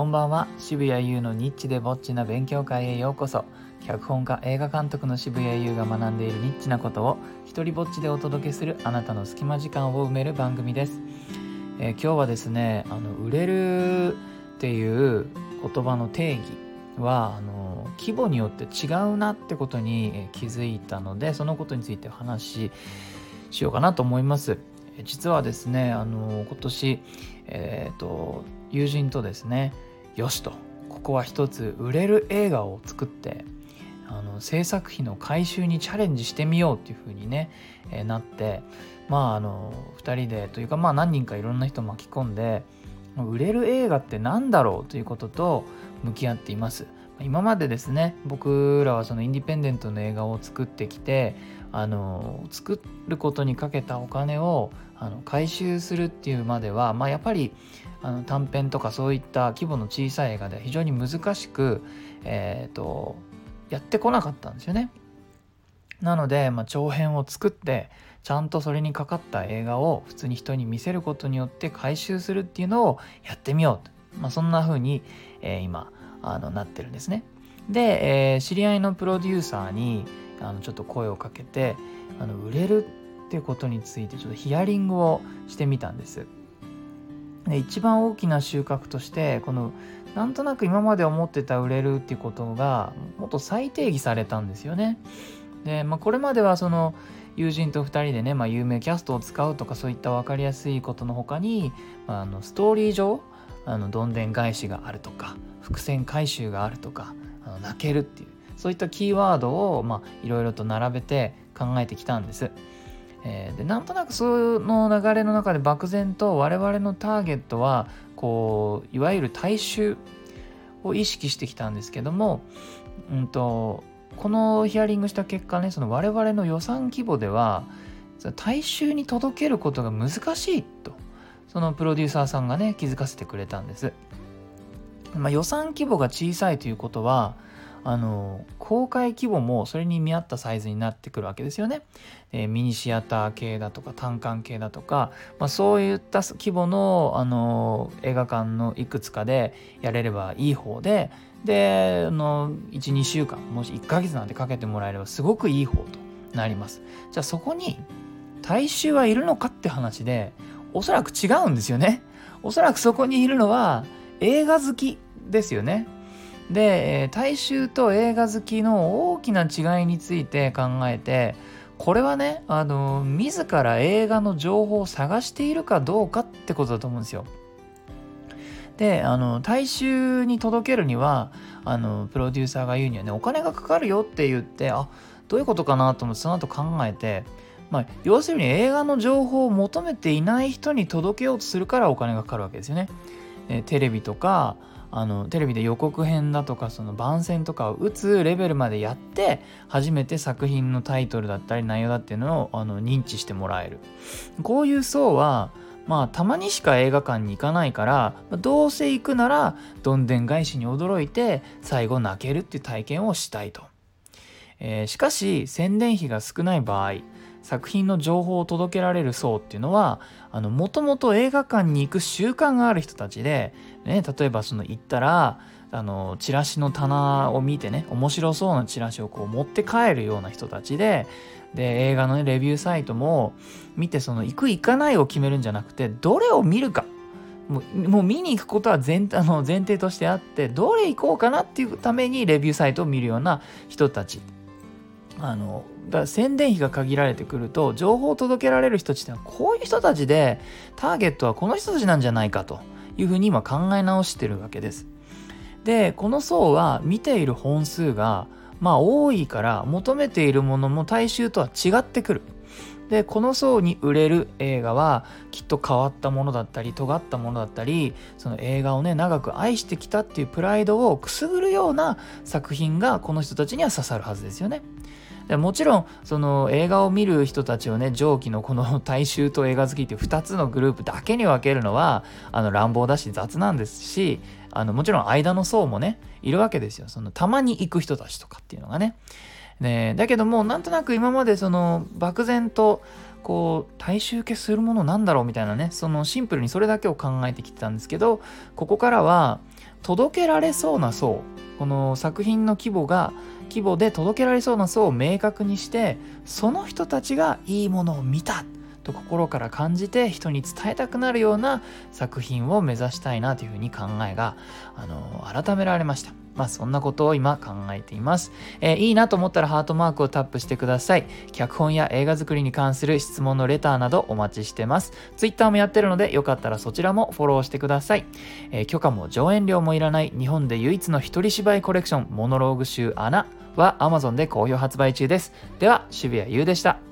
こんばんは。渋谷優のニッチでぼっちな勉強会へようこそ。脚本家映画監督の渋谷優が学んでいるニッチなことを一人ぼっちでお届けするあなたの隙間時間を埋める番組です、えー、今日はですねあの売れるっていう言葉の定義はあの規模によって違うなってことに気づいたのでそのことについてお話ししようかなと思います。実はですねあの今年え、ー、と友人とですねよしと。ここは一つ売れる映画を作ってあの制作費の回収にチャレンジしてみようっていうふうにね、えー、なってまああの2人でというかまあ何人かいろんな人巻き込んで売れる映画って何だろうということと向き合っています。今までですね僕らはそのインディペンデントの映画を作ってきてあの作ることにかけたお金をあの回収するっていうまでは、まあ、やっぱりあの短編とかそういった規模の小さい映画では非常に難しく、えーと、やってこなかったんですよね。なので、まあ、長編を作ってちゃんとそれにかかった映画を普通に人に見せることによって回収するっていうのをやってみようと、まあ、そんな風に、えー、今あのなってるんですね。で、えー、知り合いのプロデューサーにあのちょっと声をかけてあの売れるっていうことについてちょっとヒアリングをしてみたんです。で一番大きな収穫としてこのなんとなく今まで思ってた売れるっていうことがもっと再定義されたんですよね。で、まあ、これまではその友人と2人でね、まあ、有名キャストを使うとかそういった分かりやすいことの他に、まあ、あのストーリー上あのどんでん返しがあるとか伏線回収があるとかあの泣けるっていうそういったキーワードをまあいろいろと並べて考えてきたんです。えー、でなんとなくその流れの中で漠然と我々のターゲットはこういわゆる大衆を意識してきたんですけども、うんと、このヒアリングした結果ねその我々の予算規模では大衆に届けることが難しいとそのプロデューサーさんがね気づかせてくれたんです。まあ、予算規模が小さいということはあの公開規模もそれに見合ったサイズになってくるわけですよね。えー、ミニシアター系だとか単館系だとか、まあ、そういった規模のあの映画館のいくつかでやれればいい方でであの12週間もし1ヶ月なんてかけてもらえればすごくいい方となります。じゃあそこに大衆はいるのかって話でおそらく違うんですよね。おそらくそこにいるのは映画好きですよね。で大衆と映画好きの大きな違いについて考えてこれはねあの自ら映画の情報を探しているかどうかってことだと思うんですよ。であの大衆に届けるにはあのプロデューサーが言うにはねお金がかかるよって言ってあどういうことかなと思ってその後考えてまあ、要するに映画の情報を求めていない人に届けようとするからお金がかかるわけですよね。えテレビとかあのテレビで予告編だとかその番宣とかを打つレベルまでやって初めて作品のタイトルだったり内容だっていうのをあの認知してもらえるこういう層はまあたまにしか映画館に行かないからどうせ行くならどんでん返しに驚いて最後泣けるっていう体験をしたいと、えー、しかし宣伝費が少ない場合作品の情報を届けられる層っていうのはもともと映画館に行く習慣がある人たちで、ね、例えばその行ったらあのチラシの棚を見てね面白そうなチラシをこう持って帰るような人たちでで映画の、ね、レビューサイトも見てその行く行かないを決めるんじゃなくてどれを見るか。もうもう見に行くことは前あの前提としてあってどれ行こうかなっていうためにレビューサイトを見るような人たち。あのだ宣伝費が限られてくると情報を届けられる人たちってのはこういう人たちでターゲットはこの人たちなんじゃないかというふうに今考え直してるわけです。でこの層は見ている本数がまあ多いから求めているものも大衆とは違ってくる。でこの層に売れる映画はきっと変わったものだったり尖ったものだったりその映画をね長く愛してきたっていうプライドをくすぐるような作品がこの人たちには刺さるはずですよね。でもちろんその映画を見る人たちをね上記のこの大衆と映画好きっていう2つのグループだけに分けるのはあの乱暴だし雑なんですしあのもちろん間の層もねいるわけですよそのたまに行く人たちとかっていうのがね。ねだけどもなんとなく今までその漠然とこう大衆受けするものなんだろうみたいなねそのシンプルにそれだけを考えてきてたんですけどここからは届けられそうな層この作品の規模が規模で届けられそうな層を明確にしてその人たちがいいものを見たと心から感じて人に伝えたくなるような作品を目指したいなというふうに考えがあの改められました。まあそんなことを今考えています、えー、いいなと思ったらハートマークをタップしてください。脚本や映画作りに関する質問のレターなどお待ちしてます。Twitter もやってるのでよかったらそちらもフォローしてください。えー、許可も上演料もいらない日本で唯一の一人芝居コレクションモノローグ集穴は Amazon で好評発売中です。では渋谷優でした。